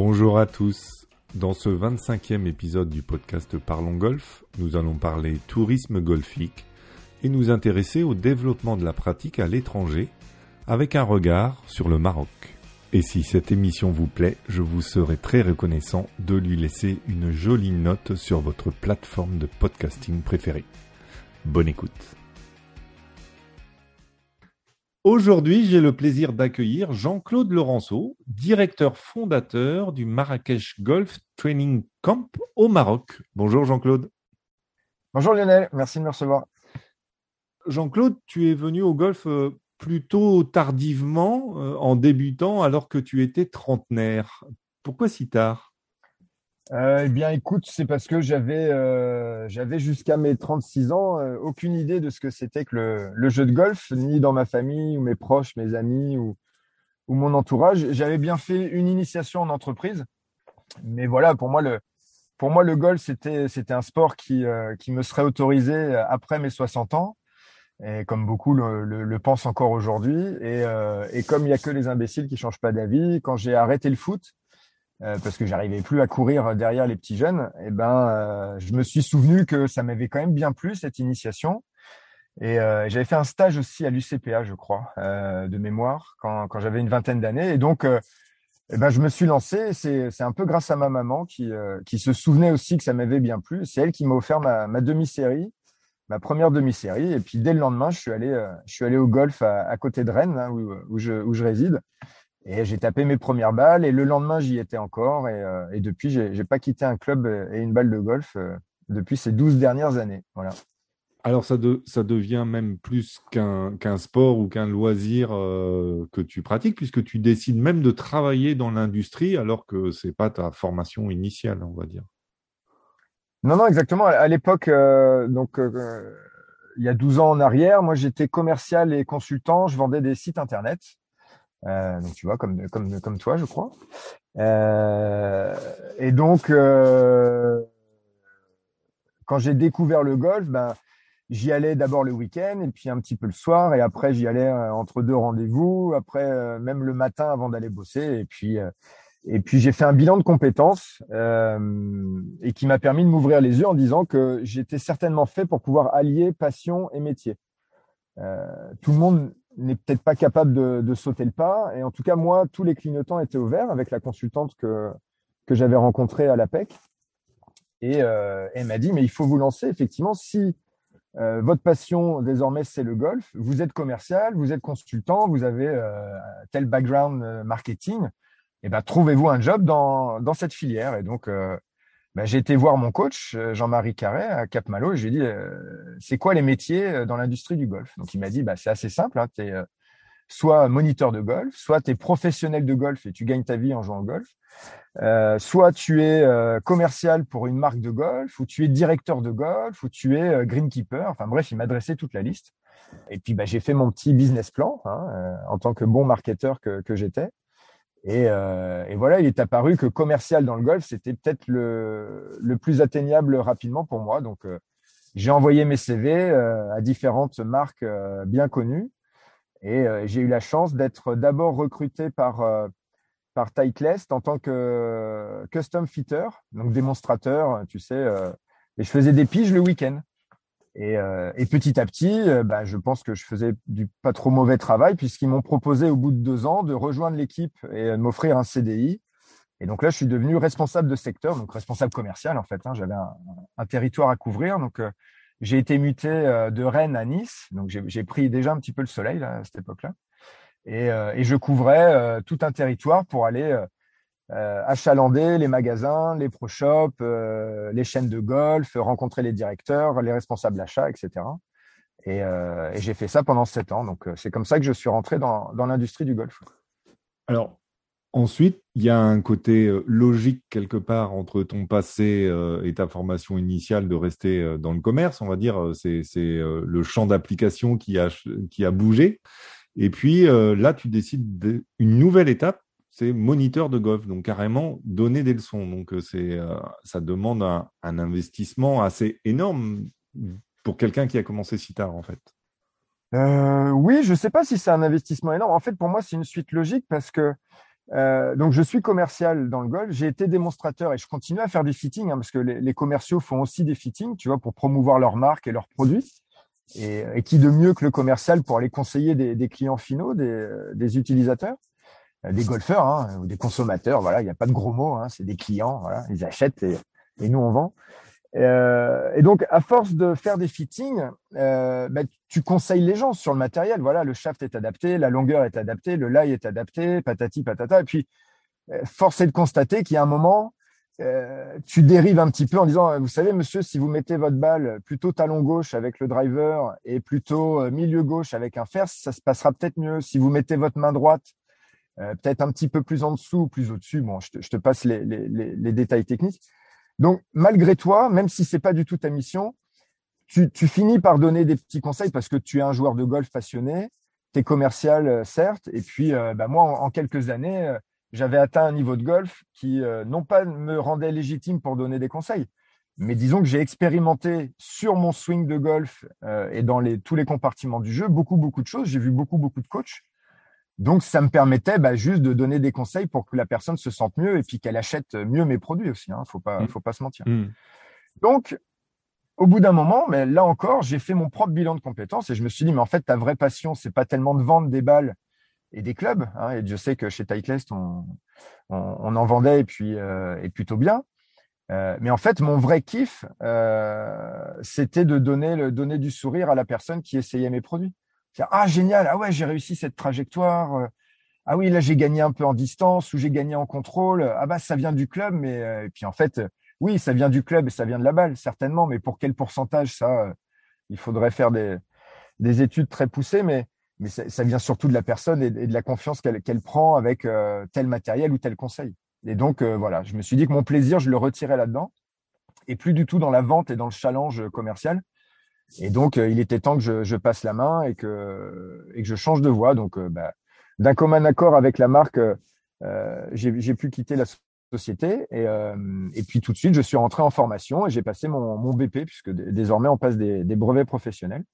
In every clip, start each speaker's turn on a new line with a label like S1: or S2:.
S1: Bonjour à tous. Dans ce 25e épisode du podcast Parlons Golf, nous allons parler tourisme golfique et nous intéresser au développement de la pratique à l'étranger avec un regard sur le Maroc. Et si cette émission vous plaît, je vous serai très reconnaissant de lui laisser une jolie note sur votre plateforme de podcasting préférée. Bonne écoute. Aujourd'hui, j'ai le plaisir d'accueillir Jean-Claude Laurenceau, directeur fondateur du Marrakech Golf Training Camp au Maroc. Bonjour Jean-Claude.
S2: Bonjour Lionel, merci de me recevoir.
S1: Jean-Claude, tu es venu au golf euh, plutôt tardivement, euh, en débutant, alors que tu étais trentenaire. Pourquoi si tard?
S2: Euh, eh bien, écoute, c'est parce que j'avais euh, jusqu'à mes 36 ans euh, aucune idée de ce que c'était que le, jeu de golf, ni dans ma famille ou mes proches, mes amis ou, mon entourage. J'avais bien fait une initiation en entreprise, mais voilà, pour moi le pour moi le golf c'était un sport qui qui me serait autorisé après mes 60 ans. Et comme beaucoup le, pensent encore aujourd'hui, et, et comme il y a que les imbéciles qui changent pas d'avis, quand j'ai arrêté le foot, parce que j'arrivais plus à courir derrière les petits jeunes, et eh ben, euh, je me suis souvenu que ça m'avait quand même bien plu cette initiation. Et euh, j'avais fait un stage aussi à l'UCPA, je crois, de mémoire, quand, quand j'avais une vingtaine d'années. Et donc, eh ben, je me suis lancé. C'est un peu grâce à ma maman qui, qui se souvenait aussi que ça m'avait bien plu. C'est elle qui m'a offert ma, ma demi-série, ma première demi-série. Et puis dès le lendemain, je suis allé, je suis allé au golf à, à côté de Rennes, hein, où, où, je, où je réside. Et j'ai tapé mes premières balles et le lendemain, j'y étais encore. Et, euh, et depuis, j'ai n'ai pas quitté un club et une balle de golf euh, depuis ces 12 dernières années. Voilà.
S1: Alors, ça, de, ça devient même plus qu'un sport ou qu'un loisir euh, que tu pratiques, puisque tu décides même de travailler dans l'industrie alors que ce n'est pas ta formation initiale, on va dire.
S2: Non, non, exactement. À l'époque, donc il y a 12 ans en arrière, moi j'étais commercial et consultant, je vendais des sites internet. Euh, donc tu vois, comme comme comme toi, je crois. Euh, et donc euh, quand j'ai découvert le golf, ben j'y allais d'abord le week-end et puis un petit peu le soir et après j'y allais entre deux rendez-vous, après même le matin avant d'aller bosser et puis et puis j'ai fait un bilan de compétences et qui m'a permis de m'ouvrir les yeux en disant que j'étais certainement fait pour pouvoir allier passion et métier. tout le monde n'est peut-être pas capable de, sauter le pas. Et en tout cas, moi, tous les clignotants étaient ouverts avec la consultante que, que j'avais rencontrée à l'APEC. Et euh, elle m'a dit, mais il faut vous lancer, effectivement, si euh, votre passion désormais c'est le golf, vous êtes commercial, vous êtes consultant, vous avez euh, tel background marketing, et eh ben trouvez-vous un job dans, dans cette filière. Et donc bah, j'ai été voir mon coach, euh, Jean-Marie Carré, à Cap Malo, et je lui ai dit, euh, c'est quoi les métiers euh, dans l'industrie du golf? Donc, il m'a dit, bah, c'est assez simple, hein, tu es soit moniteur de golf, soit tu es professionnel de golf et tu gagnes ta vie en jouant au golf, soit tu es commercial pour une marque de golf, ou tu es directeur de golf, ou tu es greenkeeper. Enfin bref, il m'adressait toute la liste. Et puis bah, j'ai fait mon petit business plan hein, en tant que bon marketeur que, que j'étais. Et, euh, et, voilà, il est apparu que commercial dans le golf, c'était peut-être le, le, plus atteignable rapidement pour moi. Donc, euh, j'ai envoyé mes CV euh, à différentes marques euh, bien connues. Et euh, j'ai eu la chance d'être d'abord recruté par, euh, par Titleist en tant que custom fitter, donc démonstrateur, tu sais. et je faisais des piges le week-end. Et, euh, et, petit à petit, euh, bah, je pense que je faisais du pas trop mauvais travail puisqu'ils m'ont proposé au bout de deux ans de rejoindre l'équipe et de m'offrir un CDI. Et donc là, je suis devenu responsable de secteur, donc responsable commercial en fait. Hein, J'avais un, territoire à couvrir, donc euh, j'ai été muté euh, de Rennes à Nice. Donc j'ai pris déjà un petit peu le soleil là, à cette époque-là, euh, et, je couvrais tout un territoire pour aller euh, achalander les magasins, les pro shops, euh, les chaînes de golf, rencontrer les directeurs, les responsables d'achat, etc. Et, euh, et j'ai fait ça pendant sept ans. Donc, c'est comme ça que je suis rentré dans, l'industrie du golf.
S1: Alors, ensuite, il y a un côté logique quelque part entre ton passé et ta formation initiale de rester dans le commerce, on va dire. C'est le champ d'application qui a, qui a bougé. Et puis là, tu décides d'une nouvelle étape c'est moniteur de golf, donc carrément donner des leçons. Donc euh, c'est, euh, ça demande un, investissement assez énorme pour quelqu'un qui a commencé si tard en fait.
S2: Euh, oui, je ne sais pas si c'est un investissement énorme. En fait, pour moi, c'est une suite logique parce que donc, je suis commercial dans le golf. J'ai été démonstrateur et je continue à faire des fittings hein, parce que les, commerciaux font aussi des fittings, tu vois, pour promouvoir leur marque et leurs produits. Et, qui de mieux que le commercial pour aller conseiller des, clients finaux, des, utilisateurs, des golfeurs hein, ou des consommateurs. Voilà, il n'y a pas de gros mots. Hein, c'est des clients. Voilà, ils achètent et, nous on vend. Euh, et donc, à force de faire des fittings, euh, bah, tu conseilles les gens sur le matériel. Voilà, le shaft est adapté, la longueur est adaptée, le lie est adapté, patati patata. Et puis, euh, force est de constater qu'il y a un moment, euh, tu dérives un petit peu en disant, vous savez, monsieur, si vous mettez votre balle plutôt talon gauche avec le driver et plutôt euh, milieu gauche avec un fer, ça se passera peut-être mieux. Si vous mettez votre main droite euh, peut-être un petit peu plus en dessous, plus au-dessus, bon, je te, passe les, détails techniques donc, malgré toi, même si c'est pas du tout ta mission, tu, finis par donner des petits conseils parce que tu es un joueur de golf passionné, tu es commercial, euh, certes, et puis euh, bah, moi, en, quelques années, j'avais atteint un niveau de golf qui, non pas me rendait légitime pour donner des conseils, mais disons que j'ai expérimenté sur mon swing de golf et dans tous les compartiments du jeu beaucoup, beaucoup de choses. J'ai vu beaucoup, beaucoup de coachs. Donc, ça me permettait bah, juste de donner des conseils pour que la personne se sente mieux et puis qu'elle achète mieux mes produits aussi. Hein. Faut pas, mmh. faut pas se mentir. Mmh. Donc, au bout d'un moment, mais là encore, j'ai fait mon propre bilan de compétences et je me suis dit, mais en fait, ta vraie passion, c'est pas tellement de vendre des balles et des clubs. Hein, et je sais que chez Titleist, on, on, on, en vendait et puis euh, et plutôt bien. Euh, mais en fait, mon vrai kiff, euh, c'était de donner le donner du sourire à la personne qui essayait mes produits ah génial, ah ouais, j'ai réussi cette trajectoire. Euh. Ah oui, là j'ai gagné un peu en distance ou j'ai gagné en contrôle. Ah bah ça vient du club, mais euh, et puis en fait, oui, ça vient du club et ça vient de la balle certainement, mais pour quel pourcentage ça euh, Il faudrait faire des, des études très poussées, mais mais ça, vient surtout de la personne et, de la confiance qu'elle prend avec tel matériel ou tel conseil. Et donc voilà, je me suis dit que mon plaisir, je le retirais là-dedans et plus du tout dans la vente et dans le challenge commercial. Et donc, euh, il était temps que je, passe la main et que, que je change de voie. Donc, euh, bah, d'un commun accord avec la marque, euh, j'ai pu quitter la société. Et, puis, tout de suite, je suis rentré en formation et j'ai passé mon, BP, puisque désormais, on passe des, brevets professionnels.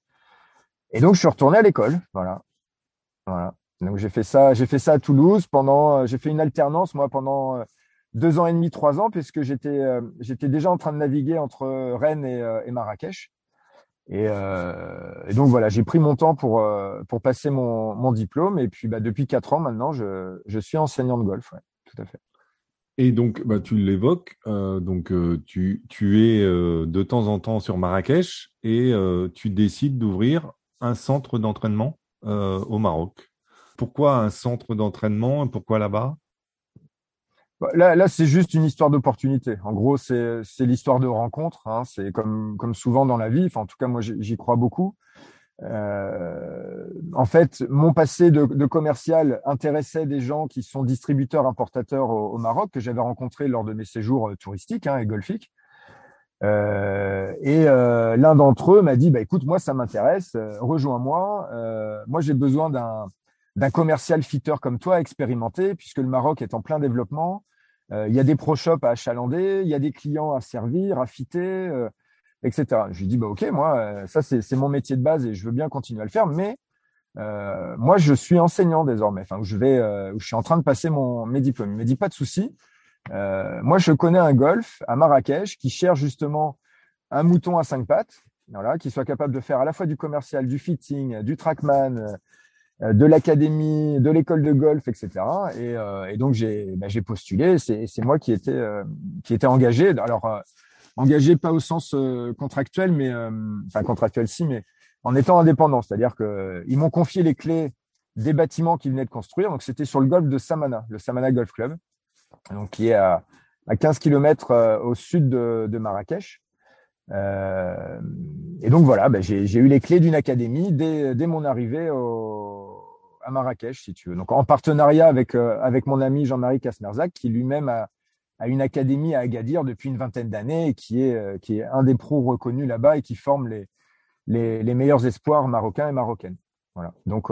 S2: Et donc, je suis retourné à l'école. Voilà. Voilà. Donc, j'ai fait ça, fait ça à Toulouse pendant, j'ai fait une alternance, moi, pendant deux ans et demi, trois ans, puisque j'étais, j'étais déjà en train de naviguer entre Rennes et Marrakech. Et, euh, et, donc voilà, j'ai pris mon temps pour euh, pour passer mon, mon diplôme et puis bah, depuis quatre ans maintenant, je, je suis enseignant de golf, ouais, tout à fait.
S1: Et donc bah, tu l'évoques, euh, donc tu tu es de temps en temps sur Marrakech et tu décides d'ouvrir un centre d'entraînement au Maroc. Pourquoi un centre d'entraînement Pourquoi là-bas?
S2: Là, là c'est juste une histoire d'opportunité. En gros, c'est l'histoire de rencontre. Hein. C'est comme, comme souvent dans la vie. Enfin, en tout cas, moi, j'y crois beaucoup. Euh, en fait, mon passé de, de, commercial intéressait des gens qui sont distributeurs, importateurs au, au Maroc, que j'avais rencontrés lors de mes séjours euh, touristiques hein, et golfiques. Euh, et euh, l'un d'entre eux m'a dit, bah, écoute, moi, ça m'intéresse, euh, rejoins-moi. moi, j'ai besoin d'un d'un commercial fitter comme toi expérimenté, puisque le Maroc est en plein développement. Euh, il y a des pro shops à achalander, il y a des clients à servir, à fitter, euh, etc. Je lui dis bah ok, moi euh, ça c'est mon métier de base et je veux bien continuer à le faire, mais moi je suis enseignant désormais. Enfin, je vais, je suis en train de passer mon mes diplômes. Il me dit pas de souci. moi je connais un golf à Marrakech qui cherche justement un mouton à cinq pattes, voilà, qui soit capable de faire à la fois du commercial, du fitting, du trackman de l'académie, de l'école de golf, etc. Et, euh, et donc j'ai bah, postulé. C'est moi qui étais euh, était engagé. Alors euh, engagé pas au sens contractuel, mais contractuel si, mais en étant indépendant. C'est-à-dire que ils m'ont confié les clés des bâtiments qu'ils venaient de construire. Donc c'était sur le golf de Samana, le Samana Golf Club, donc qui est à, à 15 km au sud de, Marrakech. Euh, et donc voilà, bah, j'ai eu les clés d'une académie dès, dès, mon arrivée au, à Marrakech, si tu veux. Donc en partenariat avec, euh, avec mon ami Jean-Marie Kasmerzak, qui lui-même a, a, une académie à Agadir depuis une vingtaine d'années qui est, euh, qui est un des pros reconnus là-bas et qui forme les, les, les, meilleurs espoirs marocains et marocaines. Voilà. Donc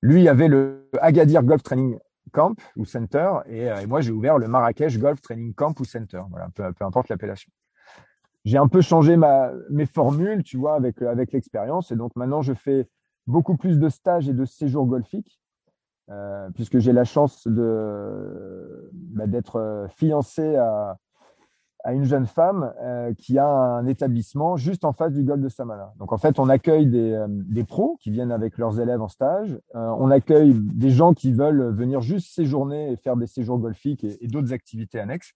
S2: lui avait le Agadir Golf Training Camp ou Center et, et moi j'ai ouvert le Marrakech Golf Training Camp ou Center. Voilà, peu, peu importe l'appellation j'ai un peu changé ma, mes formules, tu vois, avec, avec l'expérience. Et donc maintenant, je fais beaucoup plus de stages et de séjours golfiques. puisque j'ai la chance de bah, d'être fiancé à, à une jeune femme euh, qui a un établissement juste en face du golf de Samana. Donc en fait, on accueille des, euh, des pros qui viennent avec leurs élèves en stage. Euh, on accueille des gens qui veulent venir juste séjourner et faire des séjours golfiques et, d'autres activités annexes.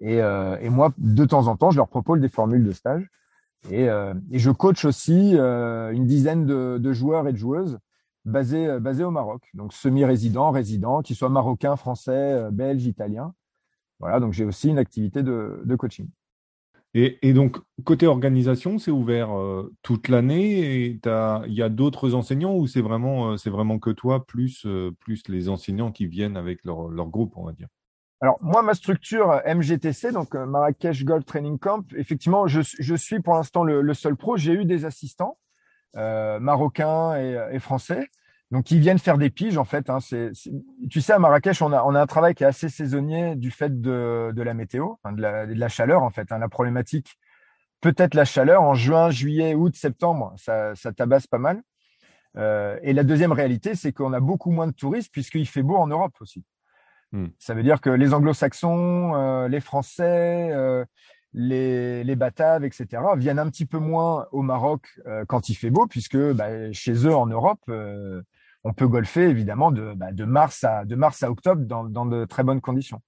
S2: Et, et, moi, de temps en temps, je leur propose des formules de stage. Et, et je coach aussi une dizaine de, joueurs et de joueuses basés, basés au Maroc. Donc semi-résidents, résidents, qui soient marocains, français, belges, italiens. Voilà, donc j'ai aussi une activité de, coaching.
S1: Et, donc, côté organisation, c'est ouvert euh, toute l'année et il y a d'autres enseignants ou c'est vraiment, euh, c'est vraiment que toi, plus, euh, plus les enseignants qui viennent avec leur, leur groupe, on va dire?
S2: Alors moi, ma structure MGTC, donc Marrakech Golf Training Camp, effectivement, je, suis pour l'instant le, seul pro. J'ai eu des assistants marocains et, français donc ils viennent faire des piges en fait. Hein. Tu sais, à Marrakech, on a, un travail qui est assez saisonnier du fait de, la météo, de, la, chaleur en fait. Hein. La problématique, peut-être la chaleur en juin, juillet, août, septembre, ça, tabasse pas mal. Euh, et la deuxième réalité, c'est qu'on a beaucoup moins de touristes puisqu'il fait beau en Europe aussi. Hmm. Ça veut dire que les Anglo-Saxons, euh, les Français, euh, les, les Bataves, etc., viennent un petit peu moins au Maroc euh, quand il fait beau, puisque bah, chez eux en Europe, on peut golfer évidemment de, bah, de, mars, à, de mars à octobre dans, dans de très bonnes conditions.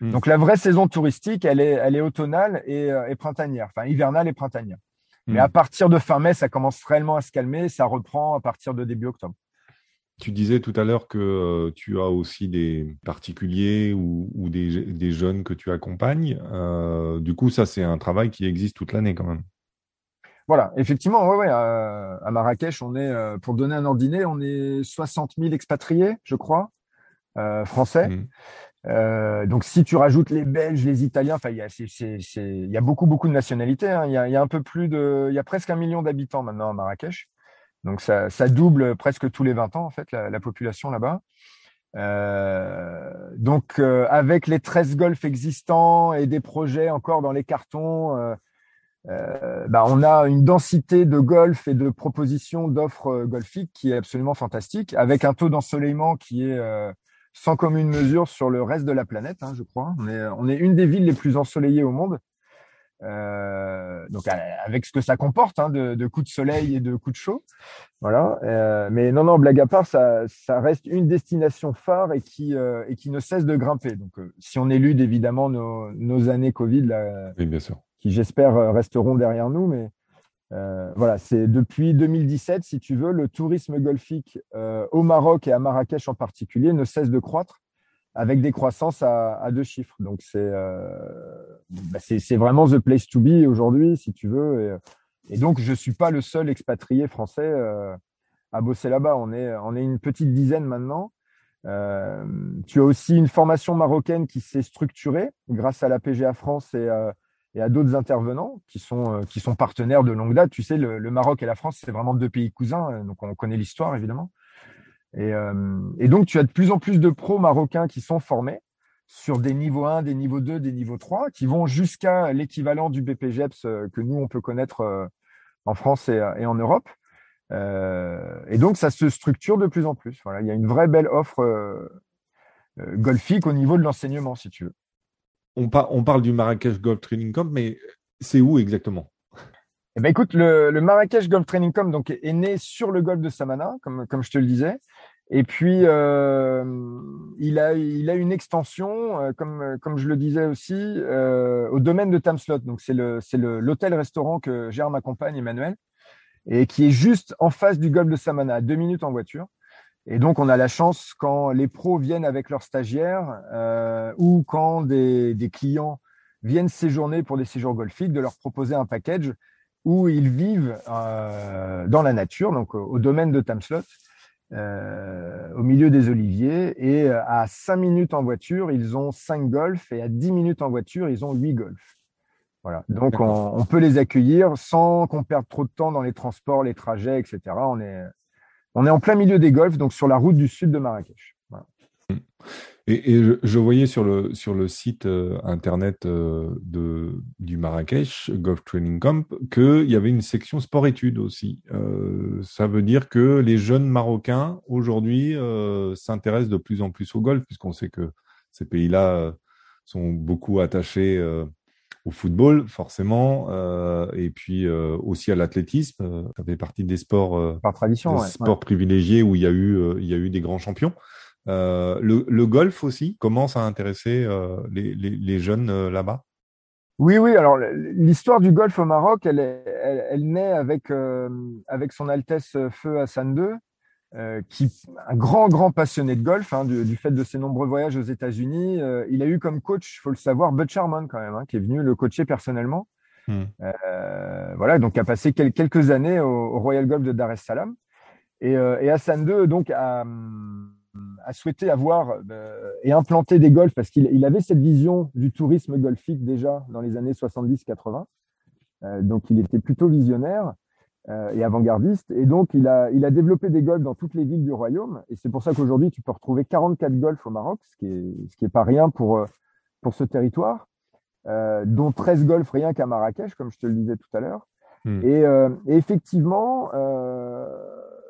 S2: Hmm. Donc la vraie saison touristique, elle est, elle est automnale et, et printanière, enfin hivernale et printanière. Mais hmm. à partir de fin mai, ça commence réellement à se calmer, ça reprend à partir de début octobre.
S1: Tu disais tout à l'heure que euh, tu as aussi des particuliers ou, ou des, des, jeunes que tu accompagnes. Euh, du coup, ça, c'est un travail qui existe toute l'année quand même.
S2: Voilà, effectivement, ouais, ouais, à, à, Marrakech, on est, euh, pour donner un ordre on est 60 000 expatriés, je crois, euh, français. Mmh. Donc, si tu rajoutes les Belges, les Italiens, enfin, il y a, beaucoup, beaucoup de nationalités. Hein. Il, y a, il y a un peu plus de, il y a presque un million d'habitants maintenant à Marrakech. Donc, ça, double presque tous les 20 ans, en fait, la, la population là-bas. Euh, donc, euh, avec les 13 golfs existants et des projets encore dans les cartons, euh, euh, bah, on a une densité de golf et de propositions d'offres golfiques qui est absolument fantastique, avec un taux d'ensoleillement qui est sans commune mesure sur le reste de la planète, hein, je crois. On est, on est une des villes les plus ensoleillées au monde. Euh, donc avec ce que ça comporte hein, de, de, coups de soleil et de coups de chaud, voilà. Euh, mais non, non, blague à part, ça, ça reste une destination phare et qui euh, et qui ne cesse de grimper. Donc, si on élude évidemment nos, nos années Covid, là,
S1: oui, bien sûr
S2: qui j'espère euh, resteront derrière nous. Mais euh, voilà, c'est depuis 2017, si tu veux, le tourisme golfique euh, au Maroc et à Marrakech en particulier ne cesse de croître avec des croissances à, deux chiffres. Donc c'est bah c'est vraiment the place to be aujourd'hui, si tu veux. Et, et, donc je suis pas le seul expatrié français à bosser là-bas. On est on est une petite dizaine maintenant. Euh, tu as aussi une formation marocaine qui s'est structurée grâce à la PGA France et, et à d'autres intervenants qui sont, euh, qui sont partenaires de longue date. Tu sais, le, Maroc et la France, c'est vraiment deux pays cousins, euh, donc on connaît l'histoire évidemment. Et, euh, et, donc, tu as de plus en plus de pros marocains qui sont formés sur des niveaux 1, des niveaux 2, des niveaux 3, qui vont jusqu'à l'équivalent du BPGEPS que nous, on peut connaître en France et, et en Europe. Euh, et donc, ça se structure de plus en plus. Voilà, il y a une vraie belle offre euh, golfique au niveau de l'enseignement, si tu veux
S1: on, parle du Marrakech Golf Training Camp, mais c'est où exactement?
S2: Eh ben écoute, le, Marrakech Golf Training Camp donc, est né sur le golfe de Samana, comme, comme je te le disais. Et puis, euh, il, a, il a une extension, euh, comme, comme je le disais aussi, euh, au domaine de Tamslot. Donc, c'est l'hôtel-restaurant que gère ma compagne Emmanuel et qui est juste en face du golfe de Samana, à deux minutes en voiture. Et donc, on a la chance quand les pros viennent avec leurs stagiaires euh, ou quand des, des, clients viennent séjourner pour des séjours golfiques, de leur proposer un package où ils vivent euh, dans la nature, donc au, domaine de Tamslot, euh, au milieu des oliviers. Et à 5 minutes en voiture, ils ont 5 golfs et à 10 minutes en voiture, ils ont 8 golfs. Voilà. Donc, on, on, peut les accueillir sans qu'on perde trop de temps dans les transports, les trajets, etc. On est, on est en plein milieu des golfs, donc sur la route du sud de Marrakech.
S1: Et, je, voyais sur le, sur le site euh, internet euh, de, du Marrakech, Golf Training Camp, qu'il y avait une section sport-études aussi. Euh, ça veut dire que les jeunes Marocains, aujourd'hui, s'intéressent de plus en plus au golf, puisqu'on sait que ces pays-là sont beaucoup attachés au football, forcément, et puis aussi à l'athlétisme. Ça fait partie des sports,
S2: Par tradition,
S1: des sports privilégiés où il y, a eu, il y a eu des grands champions. Euh, le, golf aussi commence à intéresser euh, les, jeunes euh, là-bas?
S2: Oui, oui. Alors, l'histoire du golf au Maroc, elle, elle, naît avec, avec son Altesse Feu Hassan II, qui un grand, grand passionné de golf, hein, du, fait de ses nombreux voyages aux États-Unis. il a eu comme coach, il faut le savoir, Bud Sharman quand même, hein, qui est venu le coacher personnellement. Hmm. voilà, donc a passé quelques années au, Royal Golf de Dar es Salaam. Et, et Hassan II, donc, a a souhaité avoir euh, et implanter des golfs parce qu'il avait cette vision du tourisme golfique déjà dans les années 70-80. Euh, donc, il était plutôt visionnaire euh, et avant-gardiste. Et donc, il a, il a développé des golfs dans toutes les villes du royaume. Et c'est pour ça qu'aujourd'hui, tu peux retrouver 44 golfs au Maroc, ce qui est, ce qui est pas rien pour, pour ce territoire, dont 13 golfs rien qu'à Marrakech, comme je te le disais tout à l'heure. Hmm. Et, et, effectivement,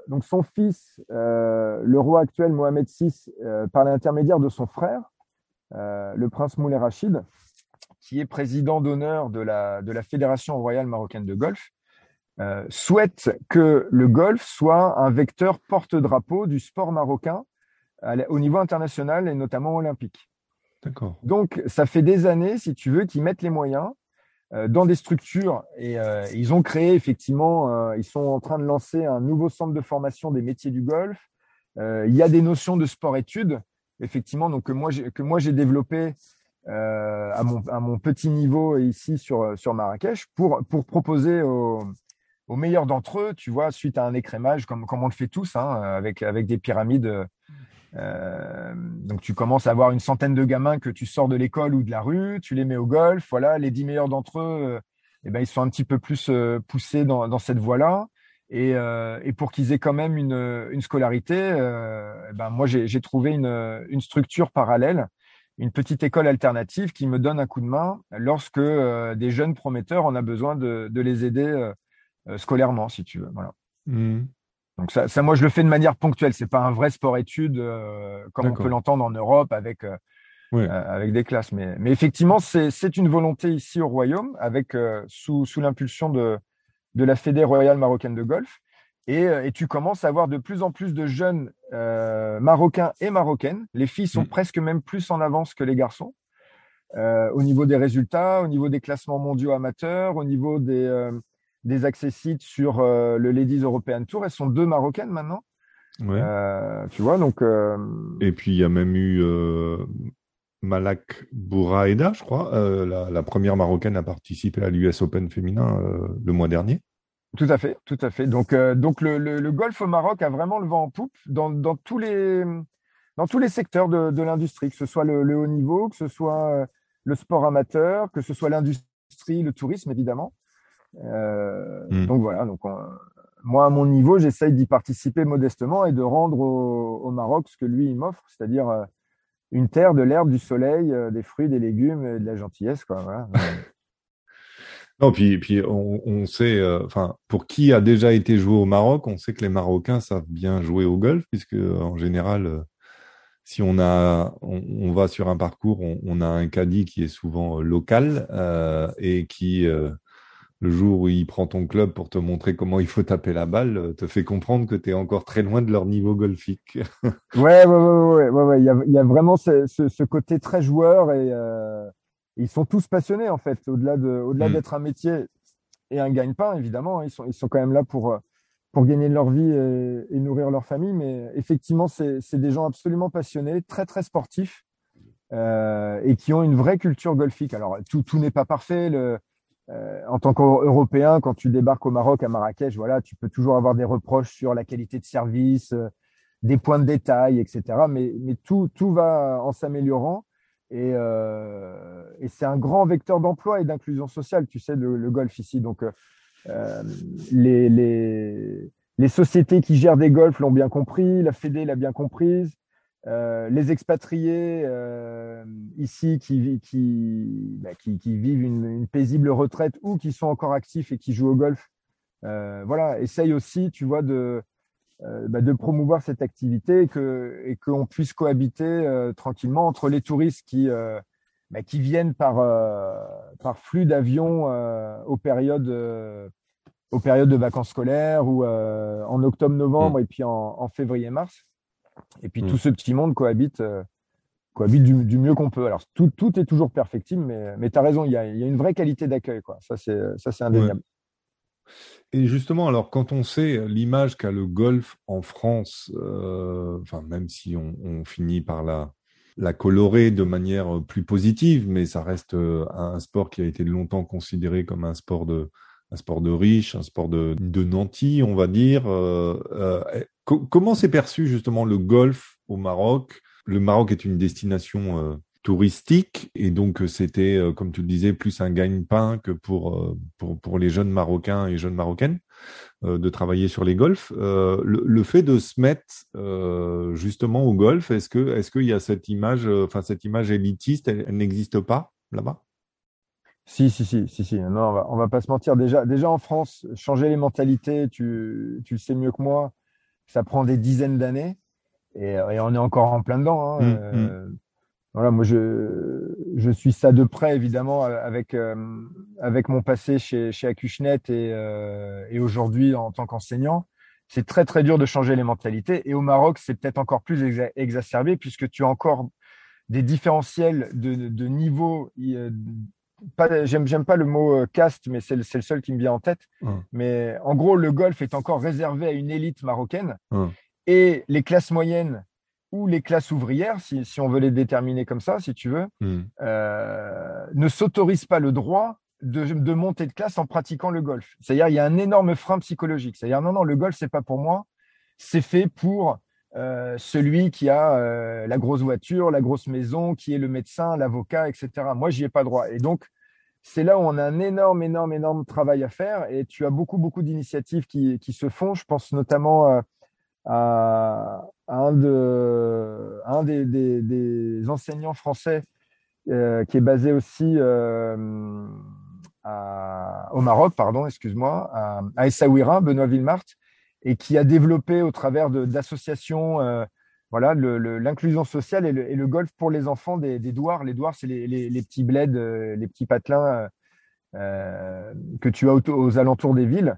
S2: donc son fils, euh, le roi actuel Mohamed VI, euh, par l'intermédiaire de son frère, euh, le prince Moulay Rachid, qui est président d'honneur de la, de la Fédération royale marocaine de golf, souhaite que le golf soit un vecteur porte-drapeau du sport marocain au niveau international et notamment olympique. Donc, ça fait des années, si tu veux, qu'ils mettent les moyens dans des structures et euh, ils ont créé effectivement, euh, ils sont en train de lancer un nouveau centre de formation des métiers du golf. il y a des notions de sport-études, effectivement, donc que moi j'ai, que développé à, mon, à mon petit niveau ici sur, sur Marrakech pour, pour proposer aux, aux meilleurs d'entre eux, tu vois, suite à un écrémage, comme, comme on le fait tous, hein, avec, avec des pyramides euh, donc tu commences à avoir une centaine de gamins que tu sors de l'école ou de la rue, tu les mets au golf. Voilà, les dix meilleurs d'entre eux, euh, eh ben, ils sont un petit peu plus euh, poussés dans, cette voie-là. Et, et, pour qu'ils aient quand même une, scolarité, eh ben moi j'ai trouvé une, structure parallèle, une petite école alternative qui me donne un coup de main lorsque des jeunes prometteurs, on a besoin de, de les aider scolairement, si tu veux. Voilà. Mmh. Donc ça, ça, moi, je le fais de manière ponctuelle. C'est pas un vrai sport-études euh, comme on peut l'entendre en Europe avec euh, euh, avec des classes. Mais, mais effectivement, c'est une volonté ici au Royaume, avec sous, sous l'impulsion de de la Fédé royale marocaine de golf. Et, et, tu commences à avoir de plus en plus de jeunes marocains et marocaines. Les filles sont mm. presque même plus en avance que les garçons. au niveau des résultats, au niveau des classements mondiaux amateurs, au niveau des, des accessites sur euh, le Ladies European Tour. Elles sont deux marocaines maintenant. Ouais. Euh, tu vois, donc. Euh,
S1: Et puis il y a même eu Malak Bouraïda, je crois, la, première marocaine à participer à l'US Open féminin le mois dernier.
S2: Tout à fait, tout à fait. Donc, donc le, le, golf au Maroc a vraiment le vent en poupe dans, dans tous les dans tous les secteurs de, de l'industrie, que ce soit le, le, haut niveau, que ce soit le sport amateur, que ce soit l'industrie, le tourisme évidemment. Euh, hmm. Donc voilà, donc moi à mon niveau, j'essaye d'y participer modestement et de rendre au, Maroc ce que lui il m'offre, c'est-à-dire euh, une terre, de l'herbe, du soleil, euh, des fruits, des légumes, et de la gentillesse, quoi. Voilà.
S1: non, puis, puis on, sait, enfin, pour qui a déjà été joué au Maroc, on sait que les Marocains savent bien jouer au golf, puisque en général, si on a, on, va sur un parcours, on, a un caddie qui est souvent local et qui le jour où il prend ton club pour te montrer comment il faut taper la balle, euh, te fait comprendre que tu es encore très loin de leur niveau golfique.
S2: ouais, ouais, ouais, ouais, ouais, Il, y a, il y a vraiment ce, ce, côté très joueur et euh, ils sont tous passionnés en fait, au-delà de, au-delà mm. d'être un métier et un gagne-pain évidemment. Hein, ils sont, ils sont quand même là pour pour gagner de leur vie et, nourrir leur famille, mais effectivement, c'est, c'est des gens absolument passionnés, très très sportifs euh, et qui ont une vraie culture golfique. Alors tout, tout n'est pas parfait. Le, euh, en tant qu'Européen, quand tu débarques au Maroc, à Marrakech, voilà, tu peux toujours avoir des reproches sur la qualité de service, euh, des points de détail, etc. Mais, tout, tout va en s'améliorant. Et, euh, et c'est un grand vecteur d'emploi et d'inclusion sociale, tu sais, le, le golf ici. Donc, euh, les, les, les, sociétés qui gèrent des golfs l'ont bien compris, la Fédé l'a bien comprise. Les expatriés ici qui, qui, bah, qui, vivent une, paisible retraite ou qui sont encore actifs et qui jouent au golf, voilà, essaye aussi, tu vois, de, bah, de promouvoir cette activité et que et qu'on puisse cohabiter tranquillement entre les touristes qui bah, qui viennent par par flux d'avions aux périodes aux périodes de vacances scolaires ou euh, en octobre-novembre mm. et puis en, février-mars. Et puis mm. tout ce petit monde cohabite, euh, cohabite du, mieux qu'on peut. Alors tout, tout, est toujours perfectible, mais, mais tu as raison, il y a, y a, une vraie qualité d'accueil. Quoi. Ça, c'est indéniable.
S1: Et justement, alors quand on sait l'image qu'a le golf en France, euh, enfin même si on, on, finit par la, la colorer de manière plus positive, mais ça reste un sport qui a été longtemps considéré comme un sport de, un sport de riche, un sport de, de nantis, on va dire. Euh, euh, comment s'est perçu justement le golf au Maroc? Le Maroc est une destination euh, touristique et donc c'était, comme tu le disais, plus un gagne-pain que pour, pour, pour les jeunes Marocains et jeunes Marocaines de travailler sur les golfs. Le, fait de se mettre justement au golf, est-ce que est-ce qu'il y a cette image, enfin cette image élitiste, elle n'existe pas là-bas?
S2: Si, si, si, si, si. Non, on va, on va pas se mentir. Déjà, déjà en France, changer les mentalités, tu, tu le sais mieux que moi, ça prend des dizaines d'années et, et, on est encore en plein dedans. Hein. Mmh, euh, mmh. Voilà, moi je, je suis ça de près évidemment avec euh, avec mon passé chez chez Acushnet et, euh, et aujourd'hui en tant qu'enseignant. C'est très très dur de changer les mentalités et au Maroc c'est peut-être encore plus exacerbé puisque tu as encore des différentiels de, de niveau j'aime pas le mot euh, caste, mais c'est le, seul qui me vient en tête. Mais en gros, le golf est encore réservé à une élite marocaine et les classes moyennes ou les classes ouvrières, si, on veut les déterminer comme ça, si tu veux, hmm. euh, ne s'autorisent pas le droit de, monter de classe en pratiquant le golf. C'est-à-dire, il y a un énorme frein psychologique. C'est-à-dire, non, non, le golf, c'est pas pour moi. C'est fait pour euh, celui qui a euh, la grosse voiture, la grosse maison, qui est le médecin, l'avocat, etc. Moi, j'y ai pas droit. Et donc, c'est là où on a un énorme, énorme, énorme travail à faire. Et tu as beaucoup, beaucoup d'initiatives qui, qui, se font. Je pense notamment euh, à, un, de, un des, des, enseignants français qui est basé aussi à, au Maroc, pardon, excuse-moi, à, Essaouira, Benoît Villemart, et qui a développé au travers d'associations euh, voilà l'inclusion sociale et le, golf pour les enfants des, douars. Les douars, c'est les, petits bleds, euh, les petits patelins euh, que tu as aux, alentours des villes.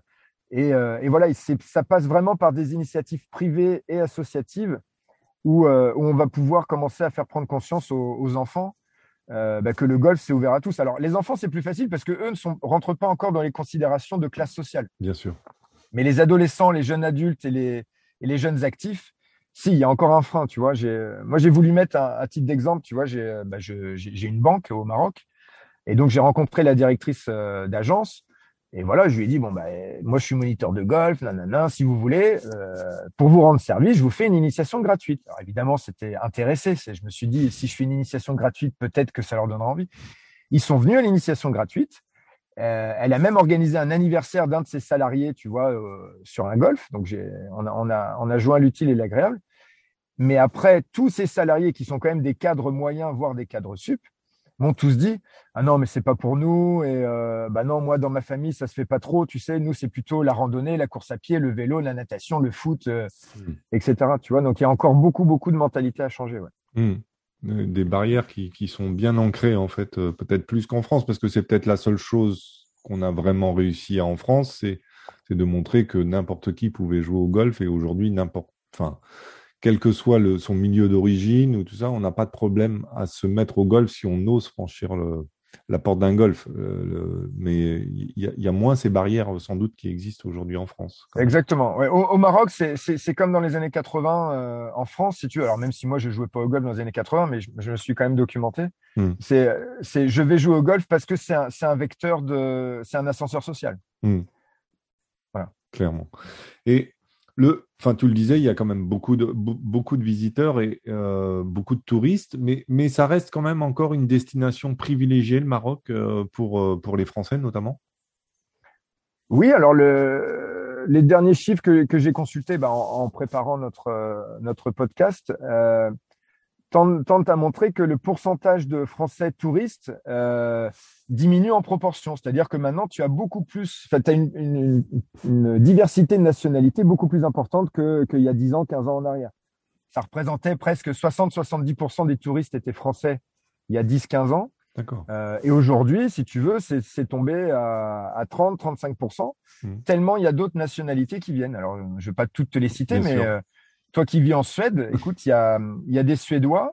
S2: Et, voilà, ça passe vraiment par des initiatives privées et associatives où, on va pouvoir commencer à faire prendre conscience aux, enfants bah, que le golf, c'est ouvert à tous. Alors, les enfants, c'est plus facile parce qu'eux ne sont, rentrent pas encore dans les considérations de classe sociale.
S1: Bien sûr.
S2: Mais les adolescents, les jeunes adultes et les, et les jeunes actifs, si, il y a encore un frein, tu vois. Moi, j'ai voulu mettre un, à titre d'exemple, tu vois, j'ai bah, une banque au Maroc. Et donc, j'ai rencontré la directrice euh, d'agence. Et voilà, je lui ai dit, bon, bah, moi, je suis moniteur de golf, nanana, si vous voulez, euh, pour vous rendre service, je vous fais une initiation gratuite. Alors, évidemment, c'était intéressé. Je me suis dit, si je fais une initiation gratuite, peut-être que ça leur donnera envie. Ils sont venus à l'initiation gratuite. Euh, elle a même organisé un anniversaire d'un de ses salariés, tu vois, euh, sur un golf. Donc, on a, on, a, on a joint l'utile et l'agréable. Mais après, tous ces salariés qui sont quand même des cadres moyens, voire des cadres sup, m'ont tous dit ah non mais c'est pas pour nous et euh, bah non moi dans ma famille ça se fait pas trop tu sais nous c'est plutôt la randonnée la course à pied le vélo la natation le foot euh, hmm. etc tu vois donc il y a encore beaucoup beaucoup de mentalités à changer ouais.
S1: Hmm. Des barrières qui, qui, sont bien ancrées en fait euh, peut-être plus qu'en France parce que c'est peut-être la seule chose qu'on a vraiment réussi à en France c'est c'est de montrer que n'importe qui pouvait jouer au golf et aujourd'hui n'importe enfin quel que soit le, son milieu d'origine ou tout ça, on n'a pas de problème à se mettre au golf si on ose franchir le, la porte d'un golf. Euh, mais il y, a moins ces barrières sans doute qui existent aujourd'hui en France.
S2: Exactement. Au, Maroc, c'est comme dans les années 80 euh, en France, si tu veux. Alors même si moi je jouais pas au golf dans les années 80, mais je, me suis quand même documenté. Hmm. C'est je vais jouer au golf parce que c'est un, un, vecteur de, c'est un ascenseur social.
S1: Hmm. Voilà. Clairement. Et le, enfin, tu le disais, il y a quand même beaucoup de, beaucoup de visiteurs et euh, beaucoup de touristes, mais, mais ça reste quand même encore une destination privilégiée, le Maroc, euh, pour, euh, pour les Français notamment?
S2: Oui, alors le, les derniers chiffres que, que j'ai consultés bah, en, préparant notre, notre podcast, tendent à montrer que le pourcentage de Français touristes euh, diminue en proportion. C'est-à-dire que maintenant, tu as beaucoup plus, tu as une, diversité de nationalités beaucoup plus importante qu'il y a 10 ans, 15 ans en arrière. Ça représentait presque 60-70% des touristes étaient français il y a 10-15 ans.
S1: D'accord.
S2: Euh, et aujourd'hui, si tu veux, c'est tombé à, 30-35%, mmh. tellement il y a d'autres nationalités qui viennent. Alors, je ne vais pas toutes te les citer, mais euh, toi qui vis en Suède, écoute, il y a, y a des Suédois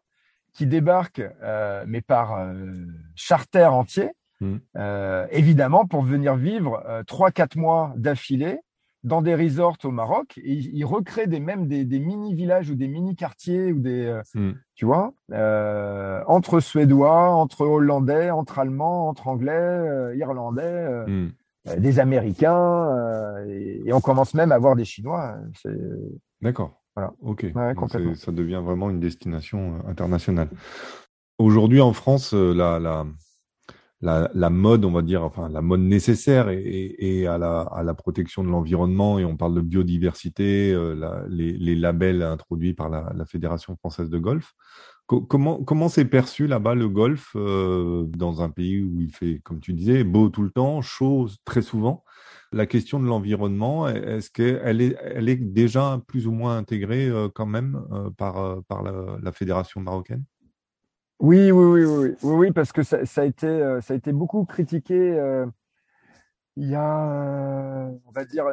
S2: qui débarquent, euh, mais par charter entier, mmh. évidemment, pour venir vivre 3-4 mois d'affilée dans des resorts au Maroc et ils recréent des, même des, mini villages ou des mini quartiers ou des euh, hmm. tu vois euh, entre suédois entre hollandais entre allemands entre anglais euh, irlandais hmm. des américains et, on commence même à voir des chinois
S1: d'accord voilà ok ça devient vraiment une destination internationale aujourd'hui en France la, la la, mode, on va dire, enfin la mode nécessaire et, à, la, protection de l'environnement. Et on parle de biodiversité, euh, les, labels introduits par la, Fédération française de golf. comment comment c'est perçu là-bas le golf euh, dans un pays où il fait, comme tu disais, beau tout le temps, chaud très souvent? La question de l'environnement, est-ce qu'elle est, elle est déjà plus ou moins intégrée euh, quand même par, par la Fédération marocaine?
S2: Oui, oui, oui, oui, oui, parce que ça, a été, euh, ça a été beaucoup critiqué euh, il y a, euh, on va dire,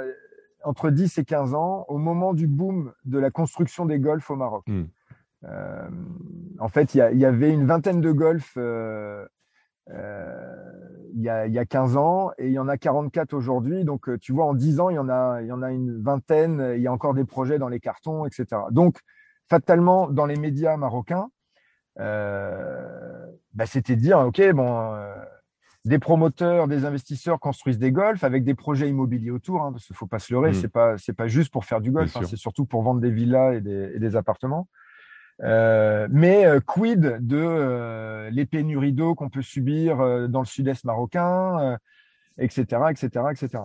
S2: entre 10 et 15 ans, au moment du boom de la construction des golfs au Maroc. Hmm. en fait, il y, avait une vingtaine de golfs il, y a, il y a 15 ans et il y en a 44 aujourd'hui. Donc, tu vois, en 10 ans, il y en a, il y en a une vingtaine. Il y a encore des projets dans les cartons, etc. Donc, fatalement, dans les médias marocains, euh, bah, c'était de dire, OK, bon, euh, des promoteurs, des investisseurs construisent des golfs avec des projets immobiliers autour, hein, parce qu'il faut pas se leurrer, mmh. c'est pas c'est pas juste pour faire du golf, hein, c'est surtout pour vendre des villas et des, appartements. Euh, mais quid de les pénuries d'eau qu'on peut subir dans le sud-est marocain, etc., etc., etc.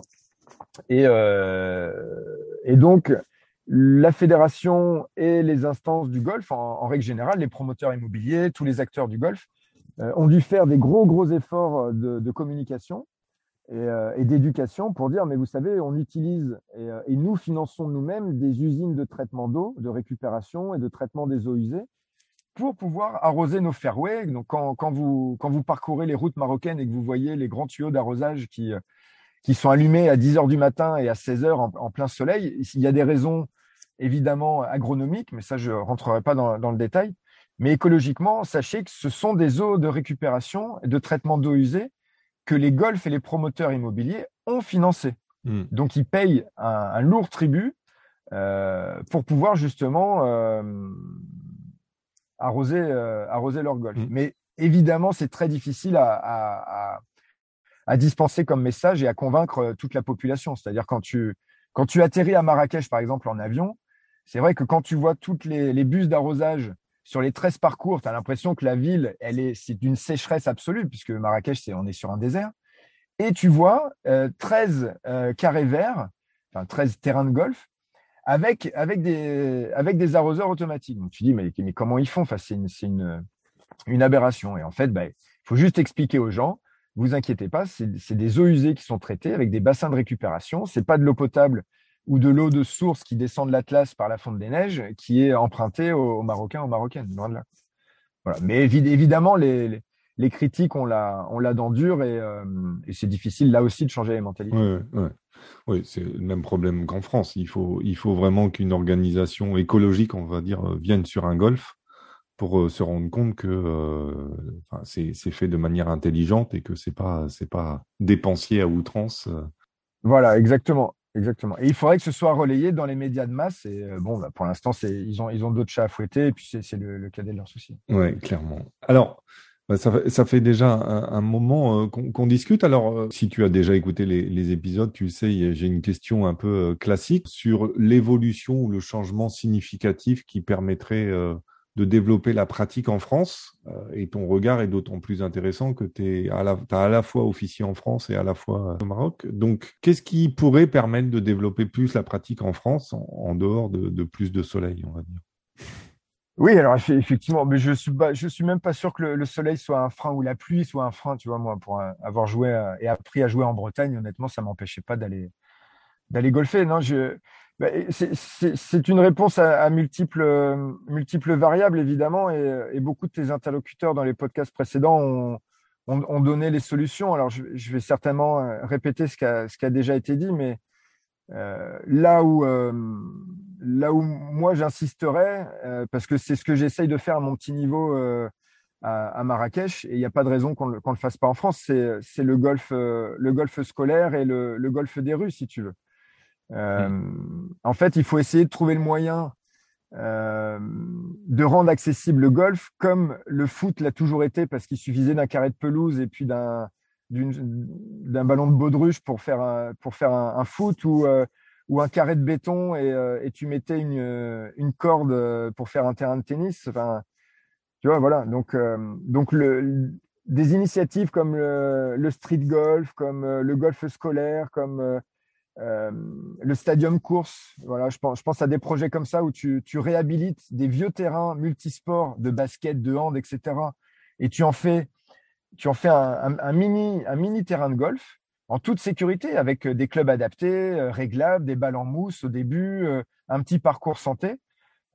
S2: Et, donc la fédération et les instances du golf, en, règle générale, les promoteurs immobiliers, tous les acteurs du golf, euh, ont dû faire des gros, gros efforts de, communication euh, et, d'éducation pour dire, mais vous savez, on utilise et, euh, nous finançons nous-mêmes des usines de traitement d'eau, de récupération et de traitement des eaux usées pour pouvoir arroser nos fairways. Donc, quand, vous, quand vous parcourez les routes marocaines et que vous voyez les grands tuyaux d'arrosage qui, qui sont allumés à 10 heures du matin et à 16 heures en, plein soleil, il y a des raisons évidemment agronomiques, mais ça, je ne rentrerai pas dans, le détail. Mais écologiquement, sachez que ce sont des eaux de récupération et de traitement d'eau usée que les golfs et les promoteurs immobiliers ont financé. Hmm. Donc, ils payent un, lourd tribut euh, pour pouvoir justement euh, arroser, euh, arroser leur golf. Hmm. Mais évidemment, c'est très difficile à, à dispenser comme message et à convaincre toute la population. C'est-à-dire quand tu, quand tu atterris à Marrakech, par exemple, en avion, c'est vrai que quand tu vois toutes les, les bus d'arrosage sur les 13 parcours, tu as l'impression que la ville, elle est, c'est d'une sécheresse absolue, puisque Marrakech, c'est, on est sur un désert. Et tu vois 13 euh, euh, carrés verts, enfin 13 terrains de golf, avec, avec, des, avec des arroseurs automatiques. Donc tu dis, mais, mais comment ils font? Enfin, C'est une, une, une, aberration. Et en fait, bah, il faut juste expliquer aux gens vous inquiétez pas, c'est des eaux usées qui sont traitées avec des bassins de récupération. C'est pas de l'eau potable ou de l'eau de source qui descend de l'Atlas par la fonte des neiges qui est empruntée aux, Marocains, aux Marocaines. Loin de là. Voilà. Mais évidemment, les, les, critiques, on l'a, on l'a dans dur et, euh, et c'est difficile là aussi de changer les mentalités.
S1: Oui, Oui, c'est le même problème qu'en France. Il faut, il faut vraiment qu'une organisation écologique, on va dire, vienne sur un golfe pour euh, se rendre compte que euh, c'est fait de manière intelligente et que c'est pas c'est pas dépensier à outrance. Euh.
S2: Voilà, exactement, exactement. Et il faudrait que ce soit relayé dans les médias de masse. Et bon, bah, pour l'instant, ils ont d'autres chats à fouetter et puis c'est le, cadet de leurs soucis.
S1: Oui, clairement. Alors. Bah, ça, fait, déjà un, moment qu'on discute. Alors, si tu as déjà écouté les, les épisodes, tu sais, j'ai une question un peu classique sur l'évolution ou le changement significatif qui permettrait de développer la pratique en France. Euh, et ton regard est d'autant plus intéressant que tu as à la fois officier en France et à la fois au Maroc. Donc, qu'est-ce qui pourrait permettre de développer plus la pratique en France en, dehors de, plus de soleil, on va dire?
S2: Oui, alors effectivement, mais je suis je suis même pas sûr que le, soleil soit un frein ou la pluie soit un frein, tu vois, moi, pour euh, avoir joué euh, et appris à jouer en Bretagne, honnêtement, ça m'empêchait pas d'aller d'aller golfer. Non, c'est une réponse à, multiples, multiples variables, évidemment, et, beaucoup de tes interlocuteurs dans les podcasts précédents ont, donné les solutions. Alors, je, vais certainement euh, répéter ce qui a, déjà été dit, mais euh, là où euh, là où moi j'insisterais, euh, parce que c'est ce que j'essaye de faire à mon petit niveau à, à, Marrakech, et il n'y a pas de raison qu'on ne le fasse pas en France, c'est le golf le golf scolaire et le, le, golf des rues, si tu veux. Mm. En fait, il faut essayer de trouver le moyen de rendre accessible le golf comme le foot l'a toujours été, parce qu'il suffisait d'un carré de pelouse et puis d'un d'un ballon de baudruche pour faire un, pour faire un, foot ou, euh, ou un carré de béton et, euh, et tu mettais une, euh, une corde pour faire un terrain de tennis. Enfin, tu vois, voilà. Donc, donc le, des initiatives comme le, street golf, comme le golf scolaire, comme le stadium course. Voilà, je pense, à des projets comme ça où tu, réhabilites des vieux terrains multisports de basket, de hand, etc. Et tu en fais tu en fais un, mini, terrain de golf en toute sécurité avec euh, des clubs adaptés, euh, réglables, des balles en mousse au début, euh, un petit parcours santé.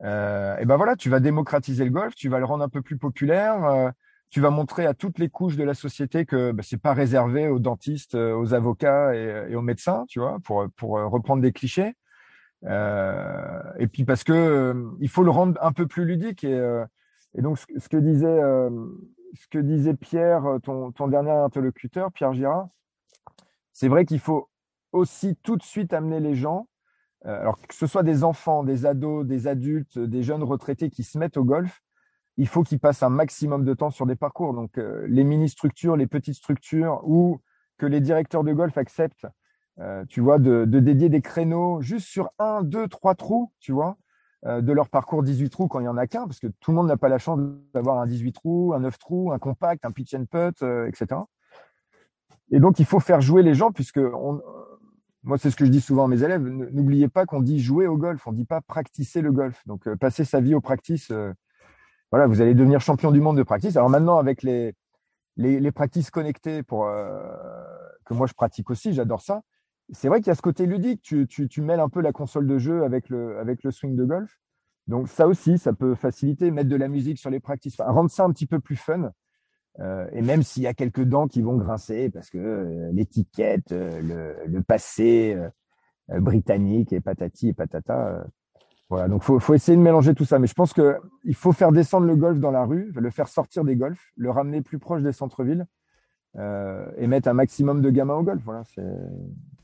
S2: et ben voilà, tu vas démocratiser le golf, tu vas le rendre un peu plus populaire. Tu vas montrer à toutes les couches de la société que bah, c'est pas réservé aux dentistes, aux avocats et, aux médecins, tu vois, pour pour reprendre des clichés. et puis parce que il faut le rendre un peu plus ludique et, donc ce, que disait ce que disait Pierre, euh, ton, dernier interlocuteur, Pierre Girard, c'est vrai qu'il faut aussi tout de suite amener les gens, euh, alors que ce soit des enfants, des ados, des adultes, des jeunes retraités qui se mettent au golf, il faut qu'ils passent un maximum de temps sur des parcours. Donc euh, les mini-structures, les petites structures, ou que les directeurs de golf acceptent, tu vois, de, dédier des créneaux juste sur un, deux, trois trous, tu vois, euh, de leur parcours 18 trous quand il y en a qu'un, parce que tout le monde n'a pas la chance d'avoir un 18 trous, un 9 trous, un compact, un pitch and putt, euh, etc. Et donc, il faut faire jouer les gens, puisque moi, c'est ce que je dis souvent à mes élèves, n'oubliez pas qu'on dit jouer au golf, on dit pas practicer le golf. Donc, euh, passer sa vie au practice, voilà, vous allez devenir champion du monde de practice. Alors maintenant, avec les, les, les practices connectées pour, que moi je pratique aussi, j'adore ça c'est vrai qu'il y a ce côté ludique. Tu, tu, mêles un peu la console de jeu avec le, avec le swing de golf. Donc ça aussi, ça peut faciliter, mettre de la musique sur les practices, rendre ça un petit peu plus fun. Euh, et même s'il y a quelques dents qui vont grincer parce que euh, l'étiquette, euh, le, passé britannique et patati et patata. Voilà, donc faut, faut essayer de mélanger tout ça. Mais je pense que il faut faire descendre le golf dans la rue, le faire sortir des golfs, le ramener plus proche des centres-villes et mettre un maximum de gamins au golf. Voilà,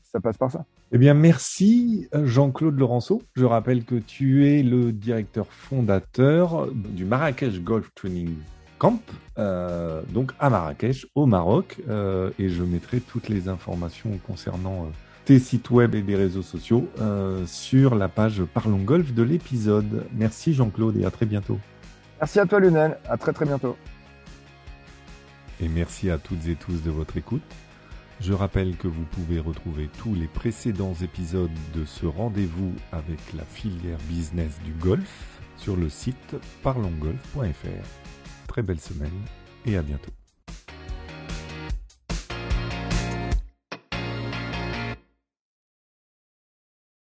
S2: ça passe par ça.
S1: Eh bien, merci Jean-Claude Laurenceau. Je rappelle que tu es le directeur fondateur du Marrakech Golf Training Camp, euh, donc à Marrakech, au Maroc. Euh, et je mettrai toutes les informations concernant euh, tes sites web et des réseaux sociaux sur la page Parlons Golf de l'épisode. Merci Jean-Claude et à très bientôt.
S2: Merci à toi Lionel, à très très bientôt.
S1: Et merci à toutes et tous de votre écoute. Je rappelle que vous pouvez retrouver tous les précédents épisodes de ce rendez-vous avec la filière business du golf sur le site parlongolf.fr. Très belle semaine et à bientôt.